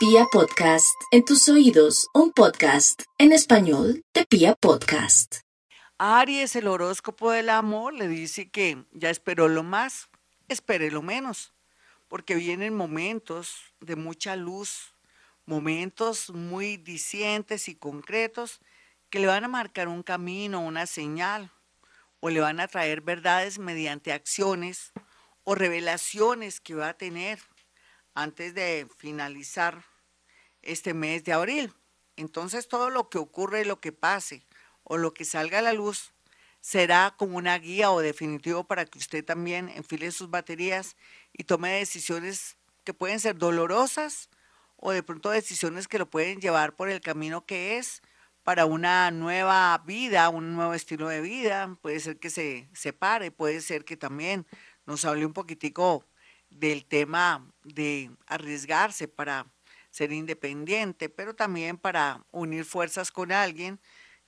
Pia Podcast, en tus oídos, un podcast en español de Pia Podcast. Aries, el horóscopo del amor, le dice que ya esperó lo más, espere lo menos, porque vienen momentos de mucha luz, momentos muy dicientes y concretos que le van a marcar un camino, una señal, o le van a traer verdades mediante acciones o revelaciones que va a tener antes de finalizar este mes de abril. Entonces todo lo que ocurre, lo que pase o lo que salga a la luz será como una guía o definitivo para que usted también enfile sus baterías y tome decisiones que pueden ser dolorosas o de pronto decisiones que lo pueden llevar por el camino que es para una nueva vida, un nuevo estilo de vida. Puede ser que se separe, puede ser que también nos hable un poquitico del tema de arriesgarse para ser independiente, pero también para unir fuerzas con alguien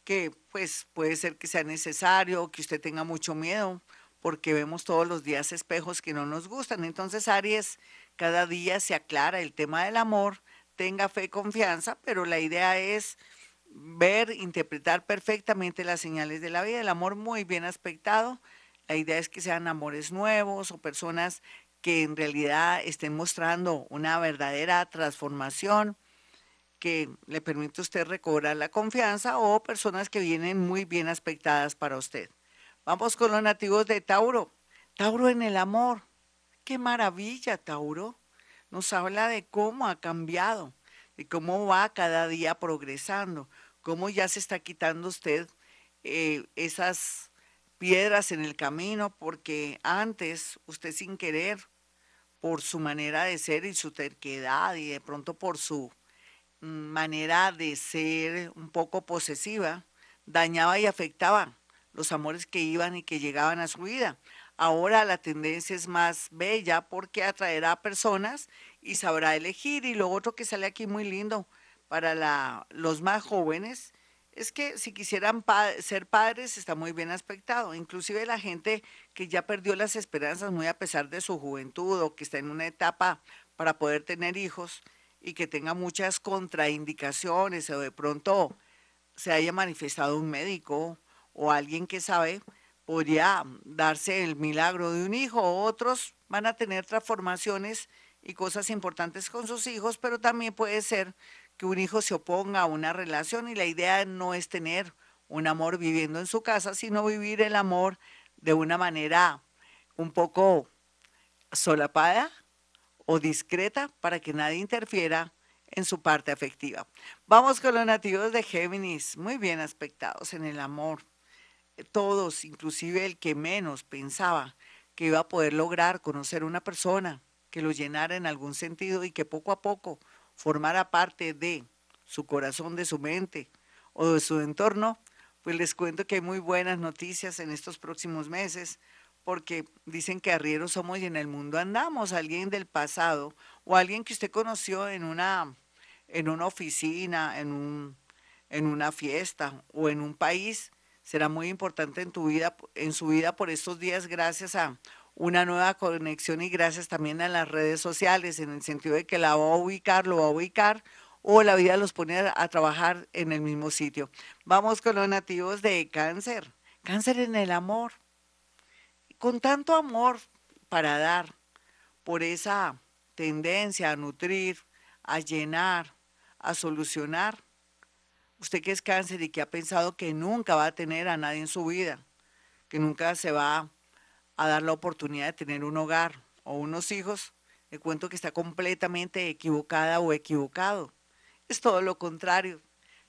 que pues puede ser que sea necesario, que usted tenga mucho miedo, porque vemos todos los días espejos que no nos gustan. Entonces, Aries, cada día se aclara el tema del amor, tenga fe y confianza, pero la idea es ver, interpretar perfectamente las señales de la vida, el amor muy bien aspectado. La idea es que sean amores nuevos o personas que en realidad estén mostrando una verdadera transformación que le permite a usted recobrar la confianza o personas que vienen muy bien aspectadas para usted. Vamos con los nativos de Tauro. Tauro en el amor. Qué maravilla, Tauro. Nos habla de cómo ha cambiado, de cómo va cada día progresando, cómo ya se está quitando usted eh, esas piedras en el camino, porque antes usted sin querer por su manera de ser y su terquedad y de pronto por su mm, manera de ser un poco posesiva, dañaba y afectaba los amores que iban y que llegaban a su vida. Ahora la tendencia es más bella porque atraerá a personas y sabrá elegir. Y lo otro que sale aquí muy lindo para los más jóvenes es que si quisieran ser padres está muy bien aspectado. Inclusive la gente que ya perdió las esperanzas muy a pesar de su juventud o que está en una etapa para poder tener hijos y que tenga muchas contraindicaciones o de pronto se haya manifestado un médico o alguien que sabe, podría darse el milagro de un hijo. Otros van a tener transformaciones y cosas importantes con sus hijos, pero también puede ser que un hijo se oponga a una relación y la idea no es tener un amor viviendo en su casa, sino vivir el amor de una manera un poco solapada o discreta para que nadie interfiera en su parte afectiva. Vamos con los nativos de Géminis, muy bien aspectados en el amor. Todos, inclusive el que menos pensaba que iba a poder lograr conocer una persona que lo llenara en algún sentido y que poco a poco formara parte de su corazón, de su mente o de su entorno, pues les cuento que hay muy buenas noticias en estos próximos meses, porque dicen que arrieros somos y en el mundo andamos. Alguien del pasado o alguien que usted conoció en una, en una oficina, en, un, en una fiesta o en un país, será muy importante en tu vida, en su vida por estos días, gracias a una nueva conexión y gracias también a las redes sociales, en el sentido de que la va a ubicar, lo va a ubicar, o la vida los pone a, trabajar en el mismo sitio. Vamos con los nativos de cáncer. Cáncer en el amor. Con tanto amor para dar, por esa tendencia a nutrir, a llenar, a solucionar. Usted que es cáncer y que ha pensado que nunca va a tener a nadie en su vida, que nunca se va a dar la oportunidad de tener un hogar o unos hijos, le cuento que está completamente equivocada o equivocado. Es todo lo contrario.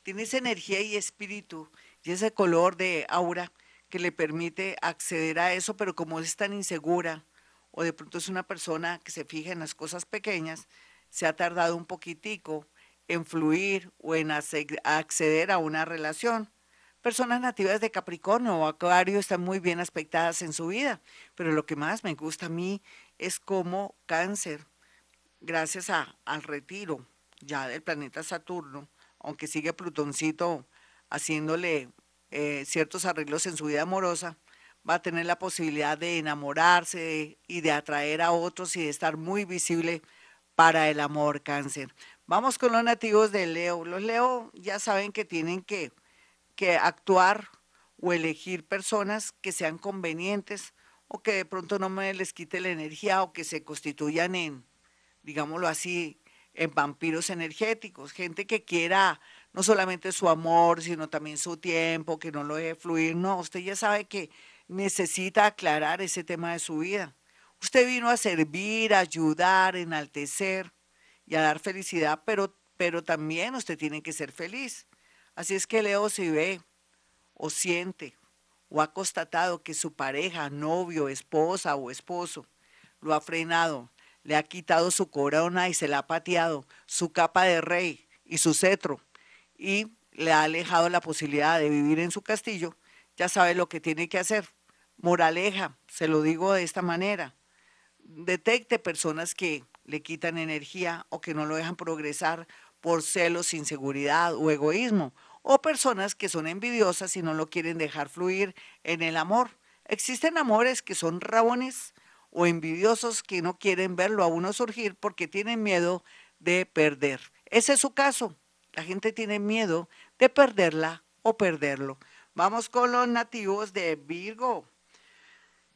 Tiene esa energía y espíritu y ese color de aura que le permite acceder a eso, pero como es tan insegura o de pronto es una persona que se fija en las cosas pequeñas, se ha tardado un poquitico en fluir o en acceder a una relación. Personas nativas de Capricornio o Acuario están muy bien aspectadas en su vida, pero lo que más me gusta a mí es cómo cáncer, gracias a, al retiro ya del planeta Saturno, aunque sigue Plutoncito haciéndole eh, ciertos arreglos en su vida amorosa, va a tener la posibilidad de enamorarse y de atraer a otros y de estar muy visible para el amor cáncer. Vamos con los nativos de Leo. Los Leo ya saben que tienen que, que actuar o elegir personas que sean convenientes o que de pronto no me les quite la energía o que se constituyan en, digámoslo así, en vampiros energéticos, gente que quiera no solamente su amor, sino también su tiempo, que no lo deje fluir. No, usted ya sabe que necesita aclarar ese tema de su vida. Usted vino a servir, a ayudar, enaltecer y a dar felicidad, pero, pero también usted tiene que ser feliz. Así es que Leo se ve o siente o ha constatado que su pareja, novio, esposa o esposo lo ha frenado, le ha quitado su corona y se la ha pateado, su capa de rey y su cetro, y le ha alejado la posibilidad de vivir en su castillo, ya sabe lo que tiene que hacer. Moraleja, se lo digo de esta manera, detecte personas que le quitan energía o que no lo dejan progresar por celos, inseguridad o egoísmo, o personas que son envidiosas y no lo quieren dejar fluir en el amor. Existen amores que son rabones o envidiosos que no quieren verlo a uno surgir porque tienen miedo de perder. Ese es su caso. La gente tiene miedo de perderla o perderlo. Vamos con los nativos de Virgo.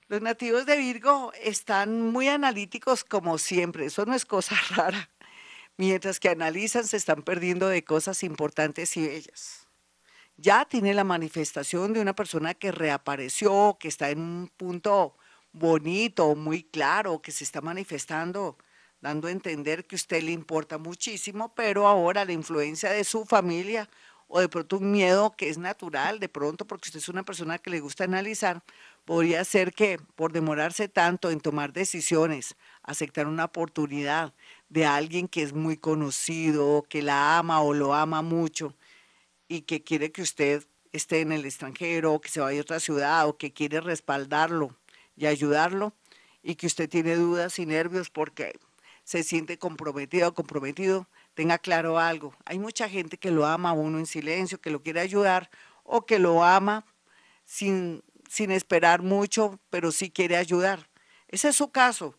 Los nativos de Virgo están muy analíticos como siempre, eso no es cosa rara. Mientras que analizan, se están perdiendo de cosas importantes y bellas. Ya tiene la manifestación de una persona que reapareció, que está en un punto bonito, muy claro, que se está manifestando, dando a entender que usted le importa muchísimo, pero ahora la influencia de su familia o de pronto un miedo que es natural, de pronto porque usted es una persona que le gusta analizar, podría ser que por demorarse tanto en tomar decisiones, aceptar una oportunidad de alguien que es muy conocido, que la ama o lo ama mucho y que quiere que usted esté en el extranjero o que se vaya a otra ciudad o que quiere respaldarlo y ayudarlo y que usted tiene dudas y nervios porque se siente comprometido o comprometido, tenga claro algo. Hay mucha gente que lo ama a uno en silencio, que lo quiere ayudar o que lo ama sin sin esperar mucho, pero sí quiere ayudar. Ese es su caso.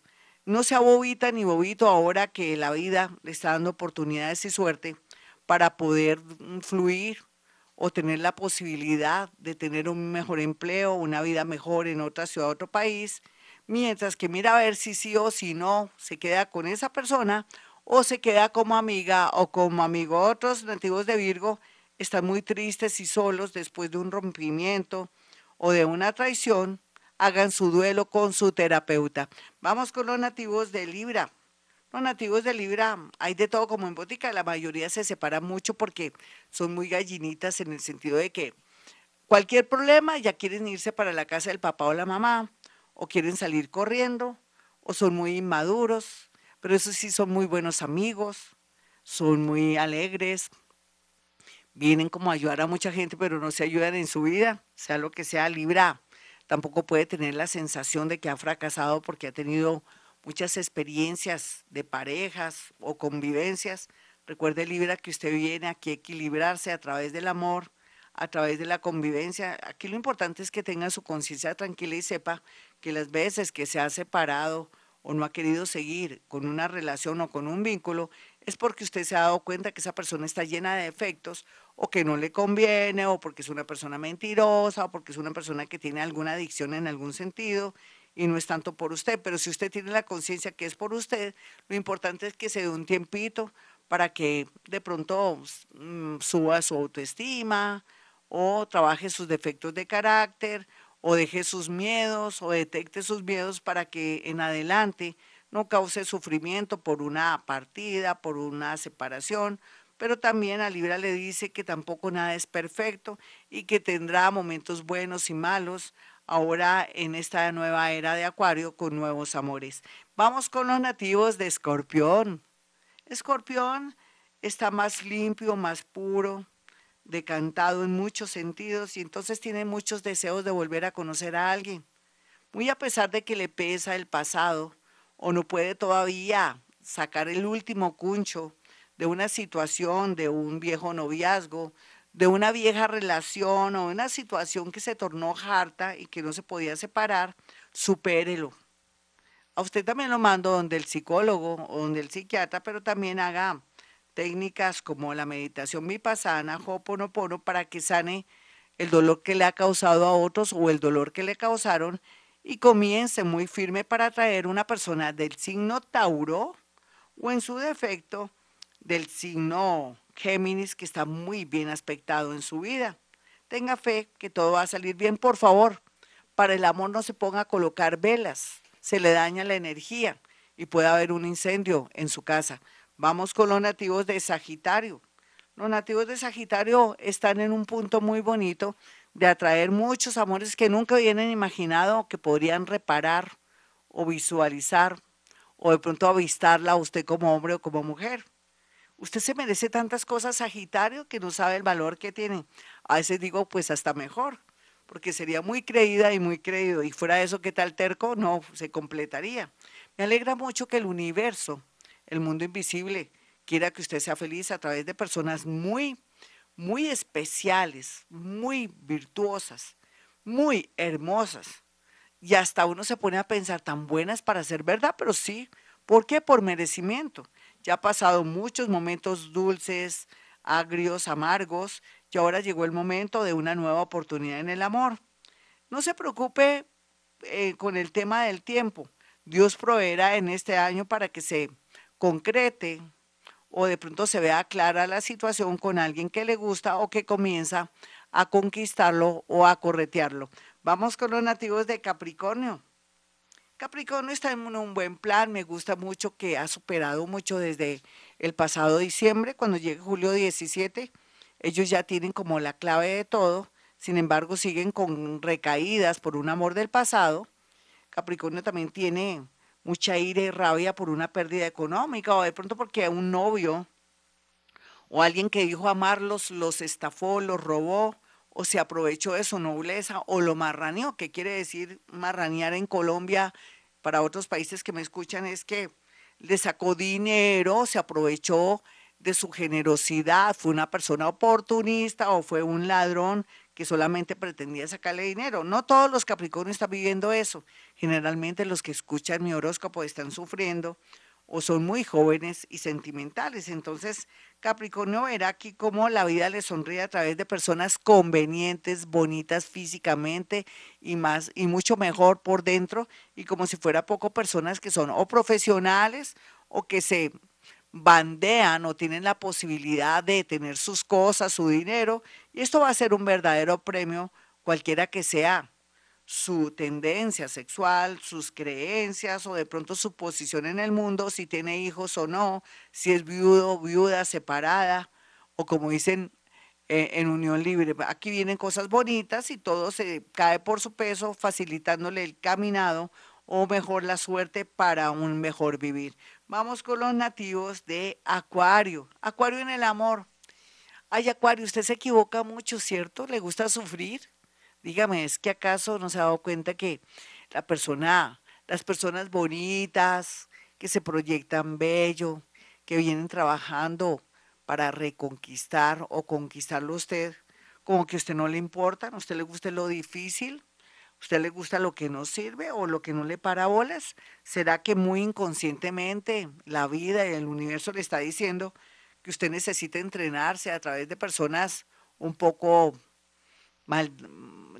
No sea bobita ni bobito ahora que la vida le está dando oportunidades y suerte para poder fluir o tener la posibilidad de tener un mejor empleo, una vida mejor en otra ciudad, otro país, mientras que mira a ver si sí o si no se queda con esa persona o se queda como amiga o como amigo. Otros nativos de Virgo están muy tristes y solos después de un rompimiento, o de una traición, hagan su duelo con su terapeuta. Vamos con los nativos de Libra. Los nativos de Libra hay de todo como en botica, la mayoría se separan mucho porque son muy gallinitas en el sentido de que cualquier problema ya quieren irse para la casa del papá o la mamá, o quieren salir corriendo, o son muy inmaduros, pero eso sí son muy buenos amigos, son muy alegres, vienen como a ayudar a mucha gente, pero no se ayudan en su vida, sea lo que sea, Libra tampoco puede tener la sensación de que ha fracasado porque ha tenido muchas experiencias de parejas o convivencias. Recuerde, Libra, que usted viene aquí a equilibrarse a través del amor, a través de la convivencia. Aquí lo importante es que tenga su conciencia tranquila y sepa que las veces que se ha separado o no ha querido seguir con una relación o con un vínculo, es porque usted se ha dado cuenta que esa persona está llena de defectos o que no le conviene o porque es una persona mentirosa o porque es una persona que tiene alguna adicción en algún sentido y no es tanto por usted. Pero si usted tiene la conciencia que es por usted, lo importante es que se dé un tiempito para que de pronto mm, suba su autoestima o trabaje sus defectos de carácter o deje sus miedos o detecte sus miedos para que en adelante no cause sufrimiento por una partida, por una separación, pero también a Libra le dice que tampoco nada es perfecto y que tendrá momentos buenos y malos ahora en esta nueva era de Acuario con nuevos amores. Vamos con los nativos de Escorpión. Escorpión está más limpio, más puro, decantado en muchos sentidos y entonces tiene muchos deseos de volver a conocer a alguien. Muy a pesar de que le pesa el pasado, o no puede todavía sacar el último cuncho de una situación, de un viejo noviazgo, de una vieja relación o una situación que se tornó harta y que no se podía separar, supérelo. a usted también lo mando donde el psicólogo o donde el psiquiatra, pero también haga técnicas como la meditación vipassana, ho'oponopono, para que sane el dolor que le ha causado a otros o el dolor que le causaron y comience muy firme para atraer una persona del signo Tauro o en su defecto del signo Géminis que está muy bien aspectado en su vida. Tenga fe que todo va a salir bien, por favor. Para el amor no se ponga a colocar velas, se le daña la energía y puede haber un incendio en su casa. Vamos con los nativos de Sagitario. Los nativos de Sagitario están en un punto muy bonito de atraer muchos amores que nunca habían imaginado que podrían reparar o visualizar o de pronto avistarla a usted como hombre o como mujer. Usted se merece tantas cosas, Sagitario, que no sabe el valor que tiene. A veces digo, pues hasta mejor, porque sería muy creída y muy creído. Y fuera de eso, ¿qué tal terco? No, se completaría. Me alegra mucho que el universo, el mundo invisible, quiera que usted sea feliz a través de personas muy, muy especiales, muy virtuosas, muy hermosas. Y hasta uno se pone a pensar tan buenas para ser verdad, pero sí. ¿Por qué? Por merecimiento. Ya ha pasado muchos momentos dulces, agrios, amargos, y ahora llegó el momento de una nueva oportunidad en el amor. No se preocupe eh, con el tema del tiempo. Dios proveerá en este año para que se concrete o de pronto se vea clara la situación con alguien que le gusta o que comienza a conquistarlo o a corretearlo. Vamos con los nativos de Capricornio. Capricornio está en un buen plan, me gusta mucho que ha superado mucho desde el pasado diciembre, cuando llegue julio 17, ellos ya tienen como la clave de todo, sin embargo siguen con recaídas por un amor del pasado. Capricornio también tiene mucha ira y rabia por una pérdida económica o de pronto porque un novio o alguien que dijo amarlos los estafó, los robó o se aprovechó de su nobleza o lo marraneó, que quiere decir marranear en Colombia para otros países que me escuchan es que le sacó dinero, se aprovechó de su generosidad, fue una persona oportunista o fue un ladrón que solamente pretendía sacarle dinero. No todos los Capricornios están viviendo eso. Generalmente los que escuchan mi horóscopo están sufriendo o son muy jóvenes y sentimentales. Entonces, Capricornio verá aquí cómo la vida le sonríe a través de personas convenientes, bonitas físicamente y más y mucho mejor por dentro y como si fuera poco personas que son o profesionales o que se bandean o tienen la posibilidad de tener sus cosas, su dinero, y esto va a ser un verdadero premio, cualquiera que sea su tendencia sexual, sus creencias o de pronto su posición en el mundo, si tiene hijos o no, si es viudo, viuda, separada, o como dicen eh, en unión libre. Aquí vienen cosas bonitas y todo se cae por su peso, facilitándole el caminado o mejor la suerte para un mejor vivir. Vamos con los nativos de Acuario. Acuario en el amor. Ay, Acuario, usted se equivoca mucho, ¿cierto? ¿Le gusta sufrir? Dígame, ¿es que acaso no se ha dado cuenta que la persona, las personas bonitas, que se proyectan bello, que vienen trabajando para reconquistar o conquistarlo usted, como que a usted no le importa, a usted le gusta lo difícil, ¿Usted le gusta lo que no sirve o lo que no le para bolas? ¿Será que muy inconscientemente la vida y el universo le está diciendo que usted necesita entrenarse a través de personas un poco mal,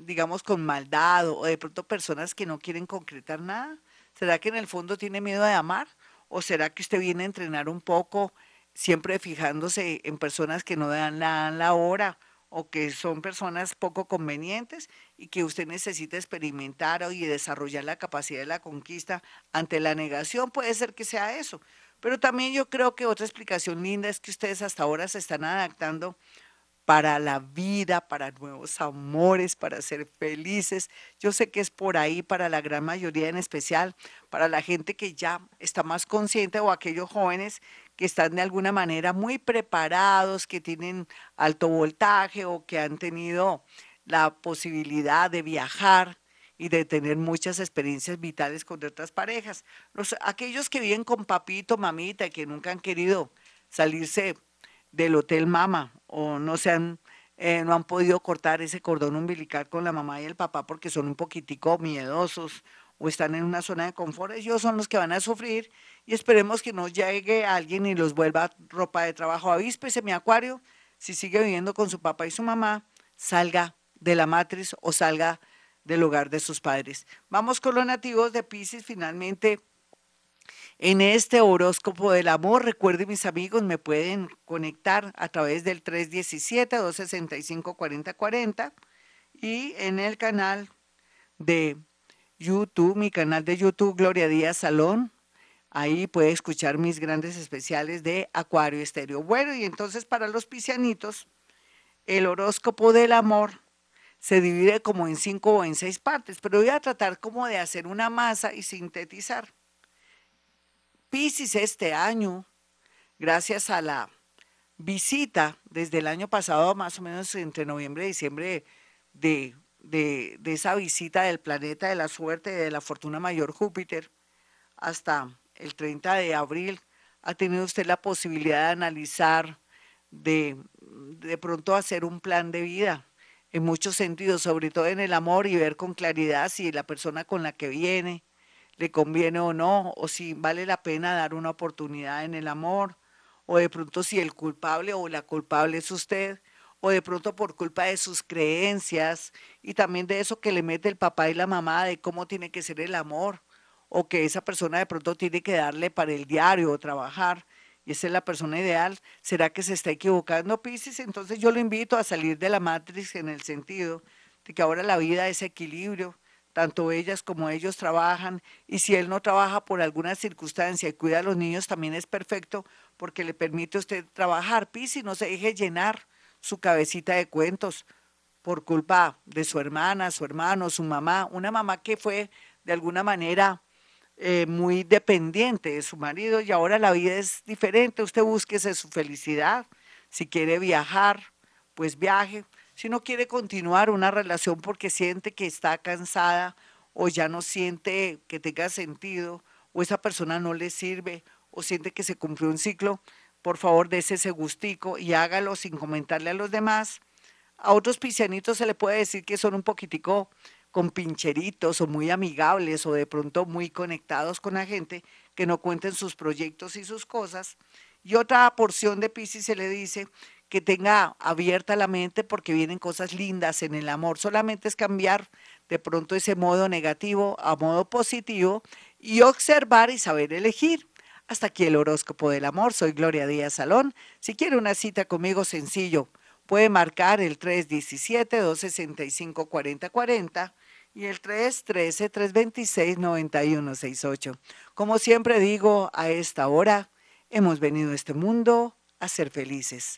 digamos con maldad o de pronto personas que no quieren concretar nada? ¿Será que en el fondo tiene miedo de amar? ¿O será que usted viene a entrenar un poco siempre fijándose en personas que no dan la, la hora o que son personas poco convenientes y que usted necesita experimentar y desarrollar la capacidad de la conquista ante la negación, puede ser que sea eso. Pero también yo creo que otra explicación linda es que ustedes hasta ahora se están adaptando para la vida, para nuevos amores, para ser felices. Yo sé que es por ahí para la gran mayoría, en especial para la gente que ya está más consciente o aquellos jóvenes que están de alguna manera muy preparados, que tienen alto voltaje o que han tenido la posibilidad de viajar y de tener muchas experiencias vitales con otras parejas. Los, aquellos que viven con papito, mamita, que nunca han querido salirse del hotel mama o no se han, eh, no han podido cortar ese cordón umbilical con la mamá y el papá porque son un poquitico miedosos o están en una zona de confort, ellos son los que van a sufrir y esperemos que no llegue alguien y los vuelva ropa de trabajo. Avíspese mi acuario, si sigue viviendo con su papá y su mamá, salga de la matriz o salga del hogar de sus padres. Vamos con los nativos de Pisces, finalmente en este horóscopo del amor. Recuerden, mis amigos, me pueden conectar a través del 317-265-4040 y en el canal de YouTube, mi canal de YouTube, Gloria Díaz Salón. Ahí puede escuchar mis grandes especiales de Acuario Estéreo. Bueno, y entonces para los piscianitos, el horóscopo del amor se divide como en cinco o en seis partes, pero voy a tratar como de hacer una masa y sintetizar. Piscis este año, gracias a la visita desde el año pasado, más o menos entre noviembre y diciembre, de, de, esa visita del planeta de la suerte, de la fortuna mayor Júpiter, hasta el 30 de abril, ha tenido usted la posibilidad de analizar, de, de pronto hacer un plan de vida en muchos sentidos, sobre todo en el amor y ver con claridad si la persona con la que viene, le conviene o no, o si vale la pena dar una oportunidad en el amor, o de pronto si el culpable o la culpable es usted, o de pronto por culpa de sus creencias y también de eso que le mete el papá y la mamá de cómo tiene que ser el amor, o que esa persona de pronto tiene que darle para el diario o trabajar, y esa es la persona ideal, ¿será que se está equivocando Pisces? Entonces yo lo invito a salir de la matriz en el sentido de que ahora la vida es equilibrio, tanto ellas como ellos trabajan y si él no trabaja por alguna circunstancia y cuida a los niños también es perfecto porque le permite a usted trabajar. Pisi, no se deje llenar su cabecita de cuentos por culpa de su hermana, su hermano, su mamá, una mamá que fue de alguna manera eh, muy dependiente de su marido y ahora la vida es diferente, usted búsquese su felicidad, si quiere viajar, pues viaje, si no quiere continuar una relación porque siente que está cansada o ya no siente que tenga sentido o esa persona no le sirve o siente que se cumplió un ciclo, por favor dése ese gustico y hágalo sin comentarle a los demás. A otros piscianitos se le puede decir que son un poquitico con pincheritos o muy amigables o de pronto muy conectados con la gente, que no cuenten sus proyectos y sus cosas. Y otra porción de Piscis se le dice que tenga abierta la mente porque vienen cosas lindas en el amor. Solamente es cambiar de pronto ese modo negativo a modo positivo y observar y saber elegir. Hasta aquí el horóscopo del amor. Soy Gloria Díaz Salón. Si quiere una cita conmigo sencillo, puede marcar el 317-265-4040 y el 313-326-9168. Como siempre digo, a esta hora hemos venido a este mundo a ser felices.